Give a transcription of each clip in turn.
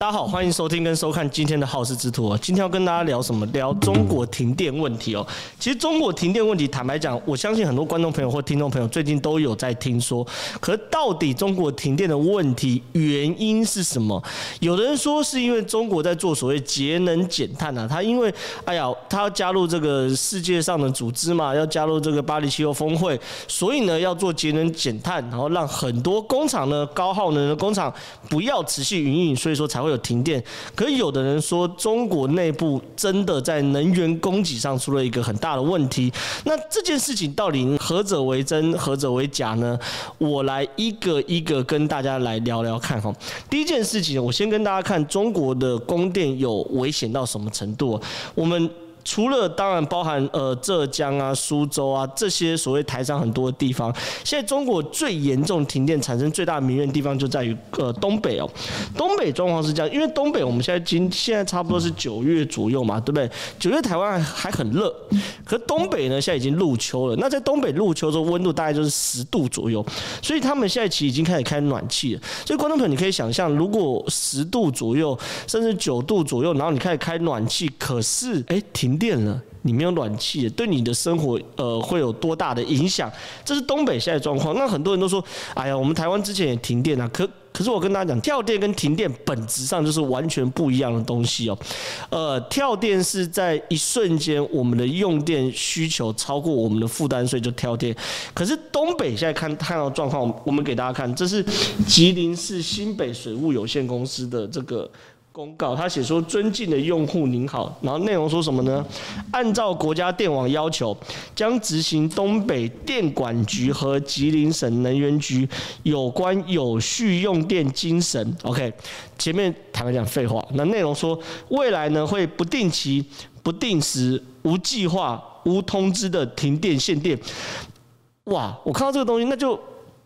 大家好，欢迎收听跟收看今天的好事之徒哦。今天要跟大家聊什么？聊中国停电问题哦。其实中国停电问题，坦白讲，我相信很多观众朋友或听众朋友最近都有在听说。可是到底中国停电的问题原因是什么？有的人说是因为中国在做所谓节能减碳啊，他因为哎呀，他要加入这个世界上的组织嘛，要加入这个巴黎气候峰会，所以呢要做节能减碳，然后让很多工厂呢，高耗能的工厂不要持续营运，所以说才会。有停电，可是有的人说中国内部真的在能源供给上出了一个很大的问题。那这件事情到底何者为真，何者为假呢？我来一个一个跟大家来聊聊看哈。第一件事情，我先跟大家看中国的供电有危险到什么程度。我们。除了当然包含呃浙江啊、苏州啊这些所谓台商很多的地方，现在中国最严重停电产生最大民怨的地方就在于呃东北哦。东北状况是这样，因为东北我们现在今现在差不多是九月左右嘛，对不对？九月台湾还很热，可东北呢现在已经入秋了。那在东北入秋之后，温度大概就是十度左右，所以他们现在其实已经开始开暖气了。所以观众朋友你可以想象，如果十度左右，甚至九度左右，然后你开始开暖气，可是哎停。停电了，你没有暖气，对你的生活呃会有多大的影响？这是东北现在状况。那很多人都说，哎呀，我们台湾之前也停电啊。可可是我跟大家讲，跳电跟停电本质上就是完全不一样的东西哦。呃，跳电是在一瞬间，我们的用电需求超过我们的负担，所以就跳电。可是东北现在看看到状况，我们给大家看，这是吉林市新北水务有限公司的这个。公告，他写说：“尊敬的用户您好。”然后内容说什么呢？按照国家电网要求，将执行东北电管局和吉林省能源局有关有序用电精神。OK，前面坦白讲废话。那内容说，未来呢会不定期、不定时、无计划、无通知的停电限电。哇，我看到这个东西，那就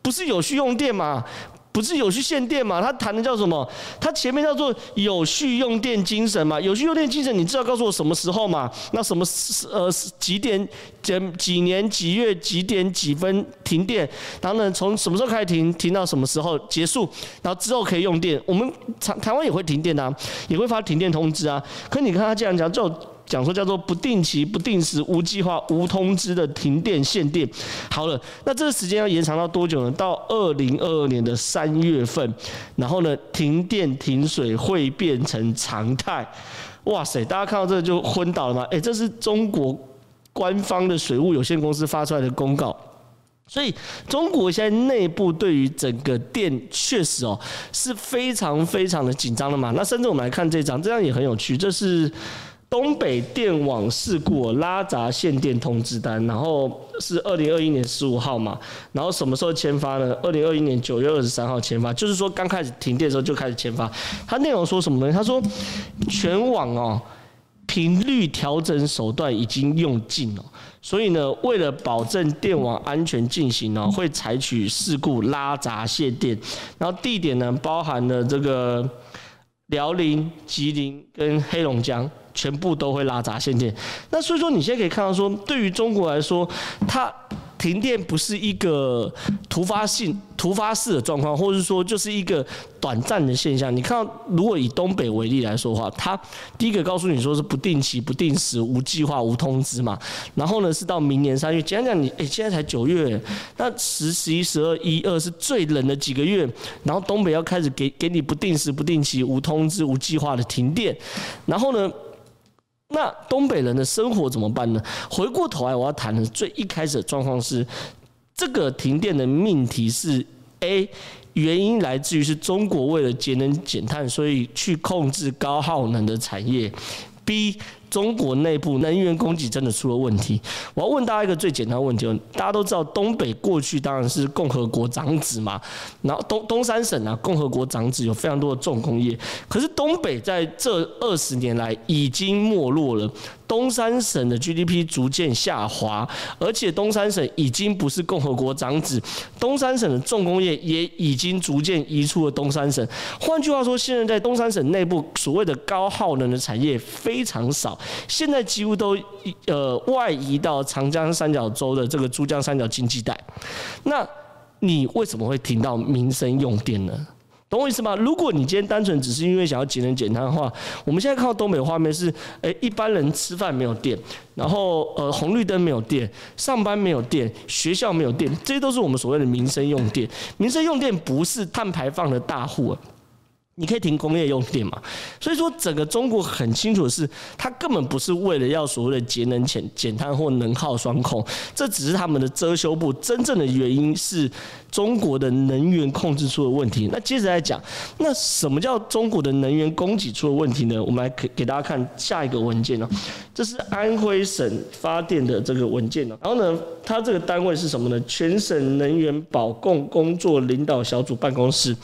不是有序用电吗？不是有序限电嘛？他谈的叫什么？他前面叫做有序用电精神嘛？有序用电精神，你知道告诉我什么时候嘛？那什么呃几点几几年几月几点几分停电？然后呢，从什么时候开始停？停到什么时候结束？然后之后可以用电？我们台台湾也会停电啊，也会发停电通知啊。可你看他这样讲就。讲说叫做不定期、不定时、无计划、无通知的停电限电。好了，那这个时间要延长到多久呢？到二零二二年的三月份，然后呢，停电停水会变成常态。哇塞，大家看到这就昏倒了吗？诶，这是中国官方的水务有限公司发出来的公告。所以中国现在内部对于整个电确实哦是非常非常的紧张的嘛。那甚至我们来看这张，这张也很有趣，这是。东北电网事故拉闸限电通知单，然后是二零二一年十五号嘛，然后什么时候签发呢？二零二一年九月二十三号签发，就是说刚开始停电的时候就开始签发。它内容说什么呢？他说全网哦频率调整手段已经用尽了，所以呢，为了保证电网安全进行呢，会采取事故拉闸限电，然后地点呢包含了这个辽宁、吉林跟黑龙江。全部都会拉闸限电，那所以说你现在可以看到说，对于中国来说，它停电不是一个突发性、突发式的状况，或者是说就是一个短暂的现象。你看到，如果以东北为例来说的话，它第一个告诉你说是不定期、不定时、无计划、无通知嘛，然后呢是到明年三月。简讲讲你，哎，现在才九月，那十、十一、十二、一二是最冷的几个月，然后东北要开始给给你不定时、不定期、无通知、无计划的停电，然后呢？那东北人的生活怎么办呢？回过头来，我要谈的最一开始的状况是，这个停电的命题是 A，原因来自于是中国为了节能减碳，所以去控制高耗能的产业；B。中国内部能源供给真的出了问题。我要问大家一个最简单的问题：大家都知道东北过去当然是共和国长子嘛，然后东东三省啊，共和国长子有非常多的重工业。可是东北在这二十年来已经没落了，东三省的 GDP 逐渐下滑，而且东三省已经不是共和国长子，东三省的重工业也已经逐渐移出了东三省。换句话说，现在在东三省内部所谓的高耗能的产业非常少。现在几乎都呃外移到长江三角洲的这个珠江三角经济带，那你为什么会停到民生用电呢？懂我意思吗？如果你今天单纯只是因为想要节能减碳的话，我们现在看到东北画面是，诶，一般人吃饭没有电，然后呃红绿灯没有电，上班没有电，学校没有电，这些都是我们所谓的民生用电。民生用电不是碳排放的大户啊。你可以停工业用电嘛？所以说，整个中国很清楚的是，它根本不是为了要所谓的节能减减碳或能耗双控，这只是他们的遮羞布。真正的原因是中国的能源控制出了问题。那接着来讲，那什么叫中国的能源供给出了问题呢？我们来给给大家看下一个文件哦，这是安徽省发电的这个文件哦。然后呢，它这个单位是什么呢？全省能源保供工作领导小组办公室。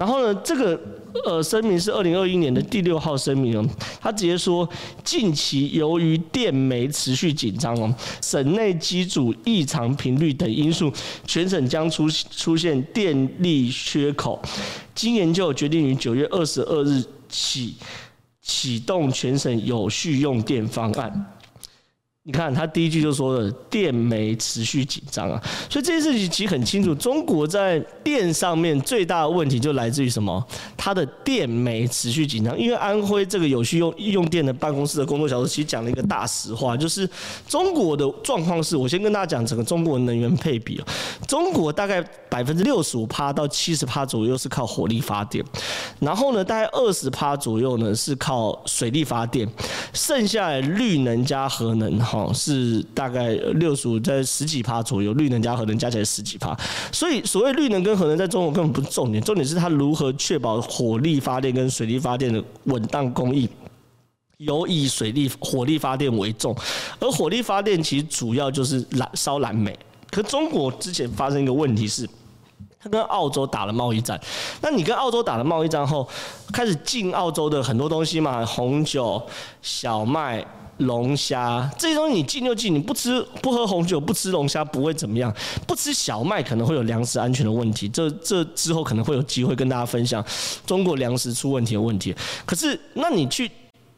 然后呢，这个呃声明是二零二一年的第六号声明哦，他直接说，近期由于电煤持续紧张哦，省内机组异常频率等因素，全省将出出现电力缺口。经研究决定于九月二十二日起启动全省有序用电方案。你看，他第一句就说了电煤持续紧张啊，所以这件事情其实很清楚，中国在电上面最大的问题就来自于什么？它的电煤持续紧张。因为安徽这个有序用用电的办公室的工作小组其实讲了一个大实话，就是中国的状况是，我先跟大家讲整个中国能源配比，中国大概百分之六十五趴到七十趴左右是靠火力发电，然后呢，大概二十趴左右呢是靠水力发电，剩下来绿能加核能。哦，是大概六十五在十几趴左右，绿能加核能加起来十几趴，所以所谓绿能跟核能在中国根本不重点，重点是它如何确保火力发电跟水力发电的稳当供应，有以水力火力发电为重，而火力发电其实主要就是燃烧燃煤，可中国之前发生一个问题是，他跟澳洲打了贸易战，那你跟澳洲打了贸易战后，开始进澳洲的很多东西嘛，红酒、小麦。龙虾这些东西你进就进，你不吃不喝红酒不吃龙虾不会怎么样，不吃小麦可能会有粮食安全的问题。这这之后可能会有机会跟大家分享中国粮食出问题的问题。可是那你去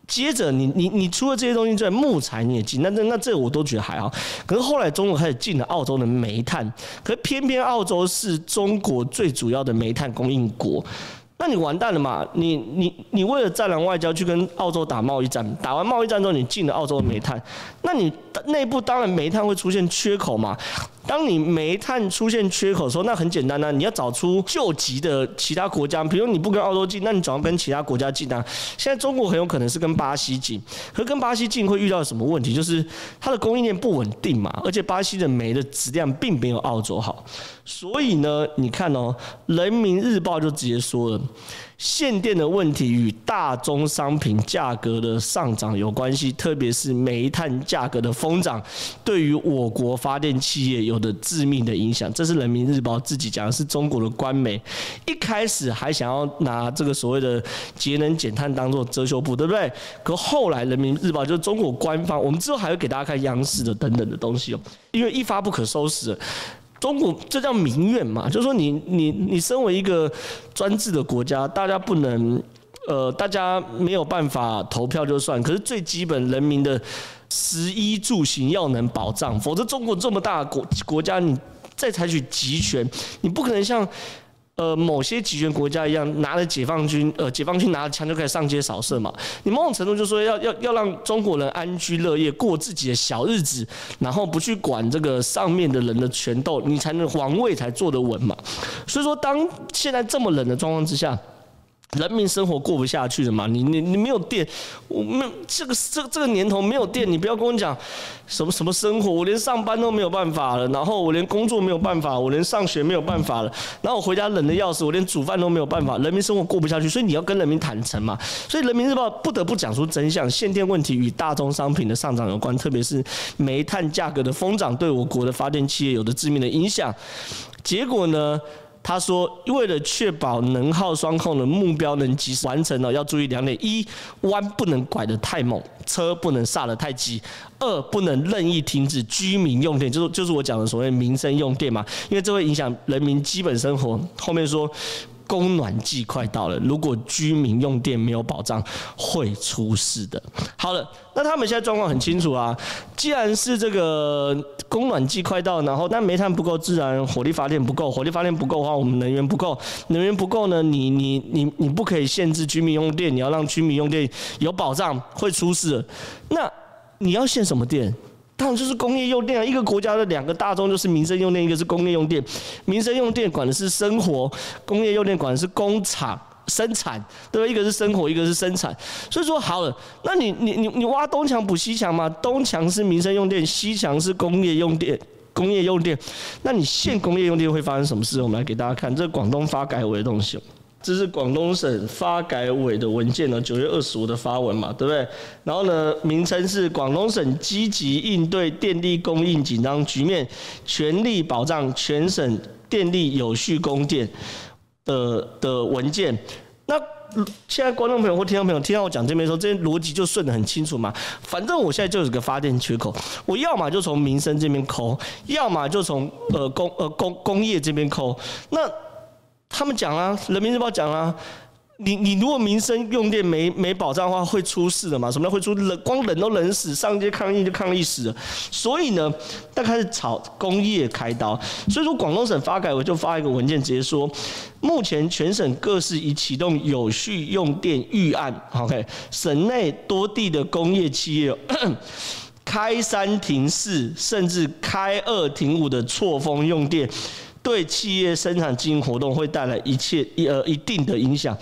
接着你你你除了这些东西之外，木材你也进，那那那这我都觉得还好。可是后来中国开始进了澳洲的煤炭，可偏偏澳洲是中国最主要的煤炭供应国。那你完蛋了嘛？你你你为了战狼外交去跟澳洲打贸易战，打完贸易战之后你进了澳洲的煤炭，那你内部当然煤炭会出现缺口嘛。当你煤炭出现缺口的时候，那很简单呢、啊，你要找出救急的其他国家，比如你不跟澳洲进，那你总要跟其他国家进啊。现在中国很有可能是跟巴西进，可是跟巴西进会遇到什么问题？就是它的供应链不稳定嘛，而且巴西的煤的质量并没有澳洲好，所以呢，你看哦，《人民日报》就直接说了。限电的问题与大宗商品价格的上涨有关系，特别是煤炭价格的疯涨，对于我国发电企业有的致命的影响。这是人民日报自己讲的，是中国的官媒。一开始还想要拿这个所谓的节能减碳当做遮羞布，对不对？可后来人民日报就是中国官方，我们之后还会给大家看央视的等等的东西哦，因为一发不可收拾。中国这叫民怨嘛，就是说你你你身为一个专制的国家，大家不能呃，大家没有办法投票就算，可是最基本人民的食衣住行要能保障，否则中国这么大的国国家，你再采取集权，你不可能像。呃，某些集权国家一样，拿着解放军，呃，解放军拿着枪就开始上街扫射嘛。你某种程度就说要要要让中国人安居乐业，过自己的小日子，然后不去管这个上面的人的权斗，你才能皇位才坐得稳嘛。所以说，当现在这么冷的状况之下。人民生活过不下去了嘛？你你你没有电，我没这个这这个年头没有电，你不要跟我讲什么什么生活，我连上班都没有办法了，然后我连工作没有办法，我连上学没有办法了，然后我回家冷得要死，我连煮饭都没有办法，人民生活过不下去，所以你要跟人民坦诚嘛。所以人民日报不得不讲出真相，限电问题与大宗商品的上涨有关，特别是煤炭价格的疯涨对我国的发电企业有着致命的影响。结果呢？他说：“为了确保能耗双控的目标能及时完成呢，要注意两点：一，弯不能拐得太猛，车不能刹得太急；二，不能任意停止居民用电，就是就是我讲的所谓民生用电嘛，因为这会影响人民基本生活。后面说。”供暖季快到了，如果居民用电没有保障，会出事的。好了，那他们现在状况很清楚啊。既然是这个供暖季快到，然后那煤炭不够，自然火力发电不够，火力发电不够的话，我们能源不够，能源不够呢？你你你你不可以限制居民用电，你要让居民用电有保障，会出事。那你要限什么电？当然就是工业用电啊！一个国家的两个大宗就是民生用电，一个是工业用电。民生用电管的是生活，工业用电管的是工厂生产，对吧？一个是生活，一个是生产。所以说好了，那你你你你挖东墙补西墙嘛？东墙是民生用电，西墙是工业用电，工业用电。那你限工业用电会发生什么事？我们来给大家看，这广东发改委的东西。这是广东省发改委的文件呢，九月二十五的发文嘛，对不对？然后呢，名称是广东省积极应对电力供应紧张局面，全力保障全省电力有序供电的的文件。那现在观众朋友或听众朋友听到我讲这边说，这些逻辑就顺得很清楚嘛。反正我现在就有个发电缺口，我要么就从民生这边抠，要么就从呃工呃工工业这边抠。那他们讲啊，人民日报讲啊，你你如果民生用电没没保障的话，会出事的嘛？什么叫会出冷？光冷都冷死，上街抗议就抗议死了。所以呢，他开始炒工业开刀。所以说，广东省发改委就发一个文件，直接说，目前全省各市已启动有序用电预案。OK，省内多地的工业企业 开三停四，甚至开二停五的错峰用电。对企业生产经营活动会带来一切一呃一定的影响。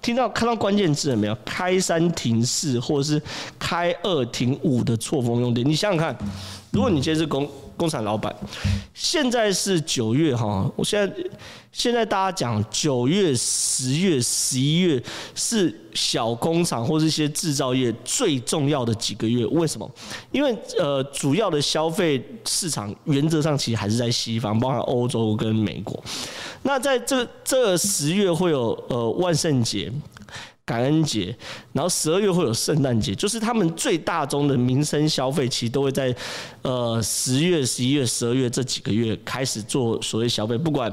听到看到关键字了没有？开三停四，或者是开二停五的错峰用电。你想想看，如果你今天是公工厂老板，现在是九月哈，我现在。现在大家讲九月、十月、十一月是小工厂或是一些制造业最重要的几个月，为什么？因为呃，主要的消费市场原则上其实还是在西方，包含欧洲跟美国。那在这这十月会有呃万圣节。感恩节，然后十二月会有圣诞节，就是他们最大宗的民生消费，其实都会在呃十月、十一月、十二月这几个月开始做所谓消费。不管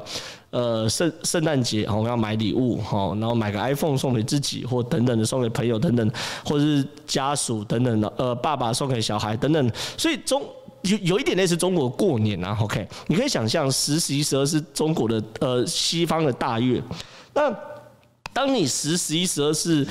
呃圣圣诞节，我们要买礼物哈，然后买个 iPhone 送给自己，或等等的送给朋友等等，或者是家属等等的，呃爸爸送给小孩等等。所以中有有一点类似中国过年啊，OK？你可以想象十、十一、十二是中国的呃西方的大月，那。当你十、十一、十二是，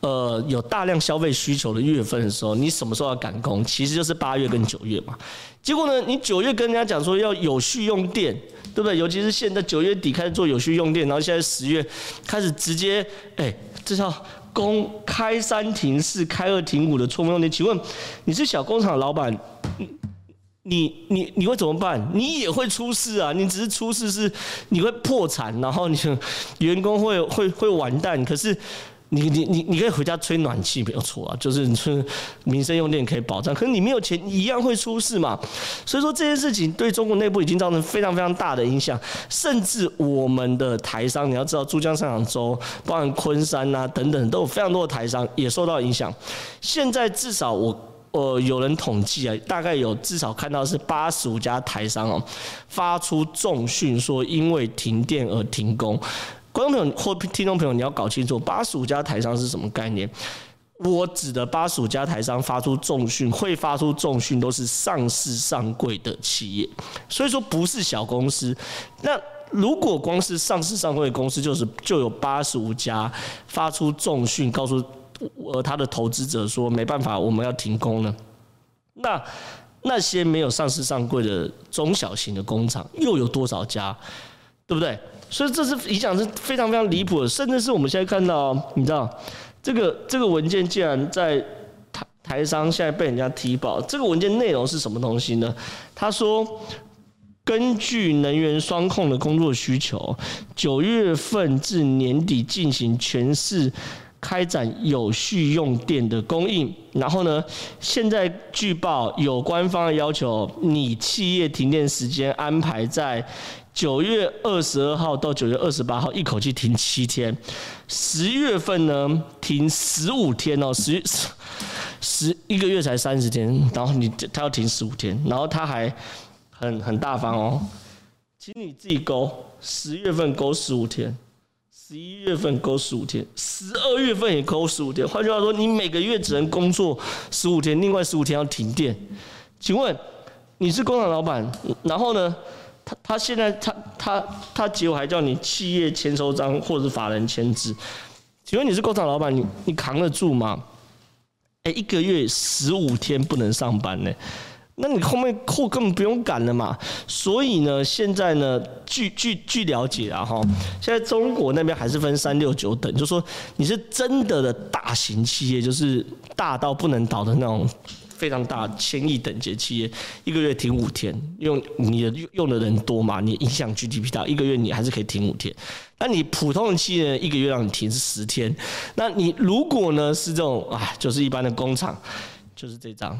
呃，有大量消费需求的月份的时候，你什么时候要赶工？其实就是八月跟九月嘛。结果呢，你九月跟人家讲说要有序用电，对不对？尤其是现在九月底开始做有序用电，然后现在十月开始直接，哎，这叫公开三停四、开二停五的错峰用电。请问你是小工厂老板？你你你会怎么办？你也会出事啊！你只是出事是你会破产，然后你员工会会会完蛋。可是你你你你可以回家吹暖气没有错啊，就是你说民生用电可以保障。可是你没有钱，一样会出事嘛。所以说这件事情对中国内部已经造成非常非常大的影响，甚至我们的台商，你要知道珠江三角洲，包含昆山啊等等，都有非常多的台商也受到影响。现在至少我。呃，有人统计啊，大概有至少看到是八十五家台商哦，发出重讯说因为停电而停工。观众朋友或听众朋友，你要搞清楚，八十五家台商是什么概念？我指的八十五家台商发出重讯，会发出重讯都是上市上柜的企业，所以说不是小公司。那如果光是上市上柜的公司，就是就有八十五家发出重讯，告诉。呃，他的投资者说没办法，我们要停工了。那那些没有上市上柜的中小型的工厂又有多少家，对不对？所以这是影响是非常非常离谱的，甚至是我们现在看到，你知道，这个这个文件竟然在台台商现在被人家踢爆。这个文件内容是什么东西呢？他说，根据能源双控的工作需求，九月份至年底进行全市。开展有序用电的供应，然后呢，现在据报有官方的要求你企业停电时间安排在九月二十二号到九月二十八号，一口气停七天。十月份呢，停十五天哦，十十一个月才三十天，然后你他要停十五天，然后他还很很大方哦，请你自己勾，十月份勾十五天。十一月份勾十五天，十二月份也勾十五天。换句话说，你每个月只能工作十五天，另外十五天要停电。请问你是工厂老板，然后呢？他他现在他他他结果还叫你企业签收章或者法人签字。请问你是工厂老板，你你扛得住吗？哎，一个月十五天不能上班呢？那你后面货根本不用赶了嘛。所以呢，现在呢，据据据了解啊，哈，现在中国那边还是分三六九等，就说你是真的的大型企业，就是大到不能倒的那种。非常大千亿等级企业，一个月停五天，用你的用的人多嘛？你影响 GDP 大，一个月你还是可以停五天。那你普通的企业一个月让你停是十天。那你如果呢是这种啊，就是一般的工厂，就是这张，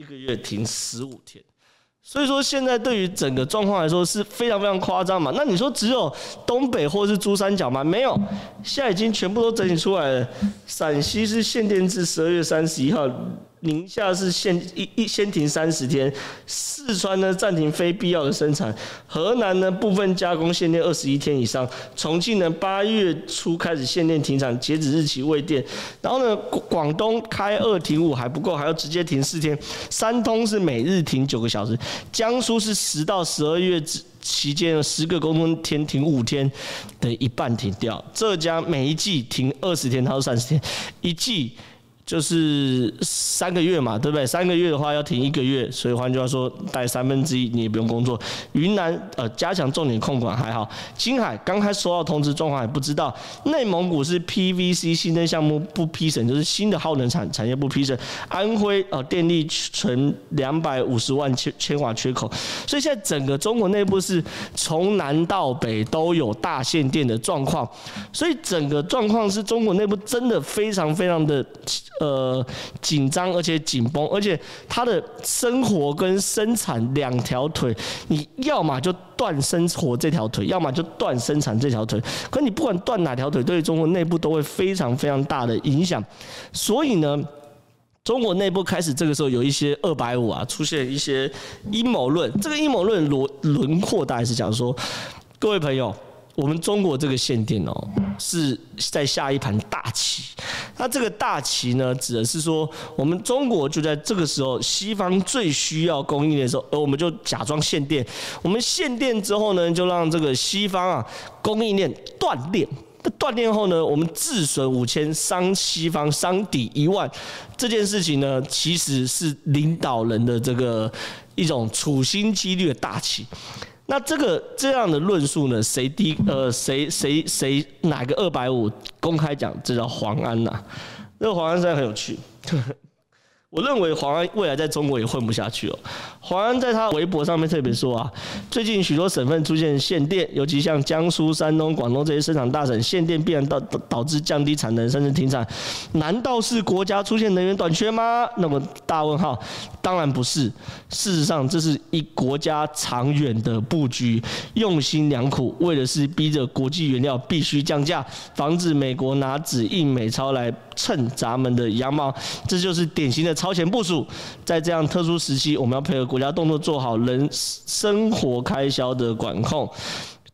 一个月停十五天。所以说现在对于整个状况来说是非常非常夸张嘛。那你说只有东北或是珠三角吗？没有，现在已经全部都整理出来了。陕西是限电至十二月三十一号。宁夏是限一一先停三十天，四川呢暂停非必要的生产，河南呢部分加工限电二十一天以上，重庆呢八月初开始限电停产，截止日期未定。然后呢广东开二停五还不够，还要直接停四天。山东是每日停九个小时，江苏是十到十二月期间十个工作天停五天，等于一半停掉。浙江每一季停二十天，它是三十天，一季。就是三个月嘛，对不对？三个月的话要停一个月，所以换句话说，带三分之一你也不用工作。云南呃加强重点控管还好，青海刚开始收到通知状况还不知道。内蒙古是 PVC 新增项目不批审，就是新的耗能产产业不批审。安徽呃电力存两百五十万千千瓦缺口，所以现在整个中国内部是从南到北都有大限电的状况，所以整个状况是中国内部真的非常非常的。呃，紧张而且紧绷，而且他的生活跟生产两条腿，你要么就断生活这条腿，要么就断生产这条腿。可你不管断哪条腿，对中国内部都会非常非常大的影响。所以呢，中国内部开始这个时候有一些二百五啊，出现一些阴谋论。这个阴谋论轮轮廓大概是讲说，各位朋友。我们中国这个限电哦，是在下一盘大棋。那这个大棋呢，指的是说，我们中国就在这个时候，西方最需要供应链的时候，而我们就假装限电。我们限电之后呢，就让这个西方啊供应链断链。断电后呢，我们自损五千，伤西方，伤敌一万。这件事情呢，其实是领导人的这个一种处心积虑的大棋。那这个这样的论述呢？谁第呃谁谁谁哪个二百五公开讲？这叫黄安呐、这个黄安现在很有趣。我认为黄安未来在中国也混不下去哦。黄安在他微博上面特别说啊，最近许多省份出现限电，尤其像江苏、山东、广东这些生产大省，限电必然导导致降低产能，甚至停产。难道是国家出现能源短缺吗？那么大问号，当然不是。事实上，这是一国家长远的布局，用心良苦，为的是逼着国际原料必须降价，防止美国拿纸印美钞来蹭咱们的羊毛。这就是典型的。超前部署，在这样特殊时期，我们要配合国家动作，做好人生活开销的管控。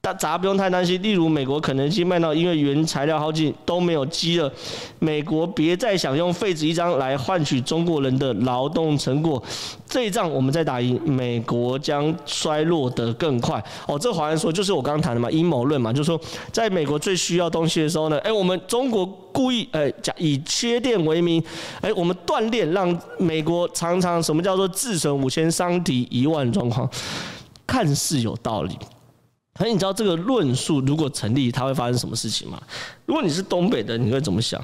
大家不用太担心，例如美国肯德基、麦当因为原材料耗尽都没有鸡了。美国别再想用废纸一张来换取中国人的劳动成果，这一仗我们再打赢，美国将衰落得更快。哦，这好像说就是我刚刚谈的嘛，阴谋论嘛，就是说在美国最需要东西的时候呢，哎，我们中国故意哎讲以缺电为名，哎，我们断链，让美国常常什么叫做自损五千，伤敌一万状况，看似有道理。可是你知道这个论述如果成立，它会发生什么事情吗？如果你是东北的，你会怎么想？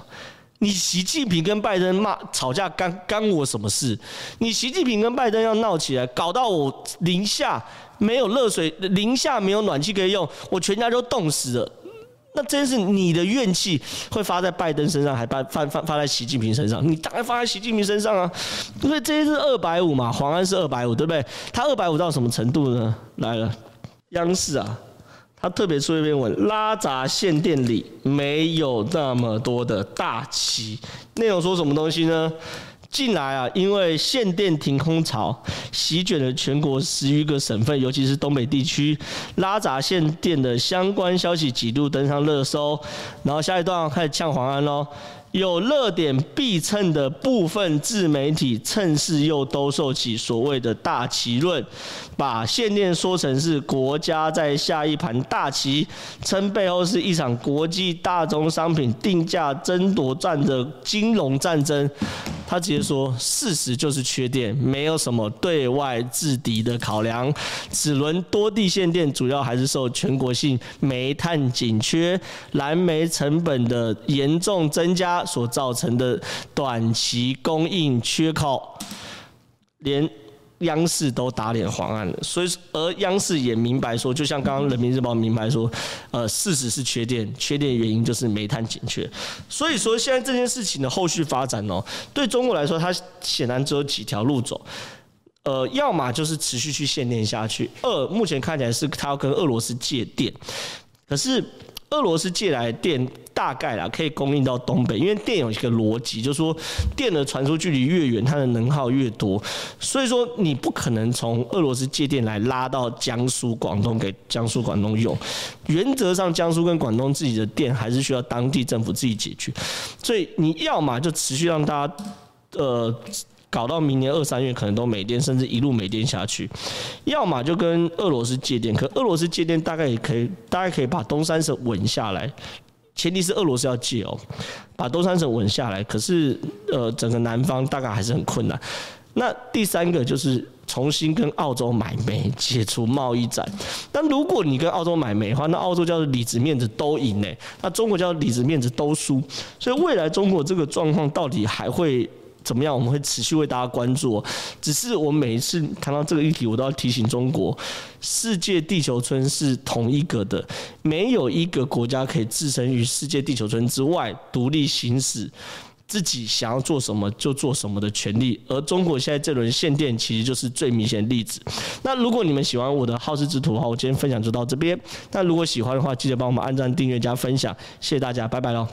你习近平跟拜登骂吵架干干我什么事？你习近平跟拜登要闹起来，搞到我零下没有热水，零下没有暖气可以用，我全家都冻死了。那真是你的怨气会发在拜登身上，还发发发发在习近平身上？你当然发在习近平身上啊！因为这些是二百五嘛，黄安是二百五，对不对？他二百五到什么程度呢？来了。央视啊，他特别出一篇文，拉闸限电里没有那么多的大旗。内容说什么东西呢？近来啊，因为限电停空潮席卷了全国十余个省份，尤其是东北地区，拉闸限电的相关消息几度登上热搜。然后下一段开始呛黄安喽。有热点必蹭的部分自媒体，趁势又兜售起所谓的大旗论，把限电说成是国家在下一盘大棋，称背后是一场国际大宗商品定价争夺战的金融战争。他直接说，事实就是缺电，没有什么对外制敌的考量。此轮多地限电，主要还是受全国性煤炭紧缺、燃煤成本的严重增加所造成的短期供应缺口。连央视都打脸黄案了，所以而央视也明白说，就像刚刚人民日报明白说，呃，事实是缺电，缺电原因就是煤炭紧缺。所以说现在这件事情的后续发展哦，对中国来说，它显然只有几条路走，呃，要么就是持续去限电下去，二目前看起来是它要跟俄罗斯借电，可是。俄罗斯借来电大概啦，可以供应到东北，因为电有一个逻辑，就是说电的传输距离越远，它的能耗越多，所以说你不可能从俄罗斯借电来拉到江苏、广东给江苏、广东用。原则上，江苏跟广东自己的电还是需要当地政府自己解决，所以你要么就持续让大家，呃。搞到明年二三月可能都没电，甚至一路没电下去。要么就跟俄罗斯借电，可俄罗斯借电大概也可以，大概可以把东三省稳下来。前提是俄罗斯要借哦，把东三省稳下来。可是呃，整个南方大概还是很困难。那第三个就是重新跟澳洲买煤，解除贸易战。但如果你跟澳洲买煤的话，那澳洲叫做里子面子都赢呢，那中国叫里子面子都输。所以未来中国这个状况到底还会？怎么样？我们会持续为大家关注。只是我每一次谈到这个议题，我都要提醒中国：世界地球村是同一个的，没有一个国家可以置身于世界地球村之外，独立行使自己想要做什么就做什么的权利。而中国现在这轮限电，其实就是最明显的例子。那如果你们喜欢我的好事之徒的话，我今天分享就到这边。那如果喜欢的话，记得帮我们按赞、订阅、加分享，谢谢大家，拜拜喽。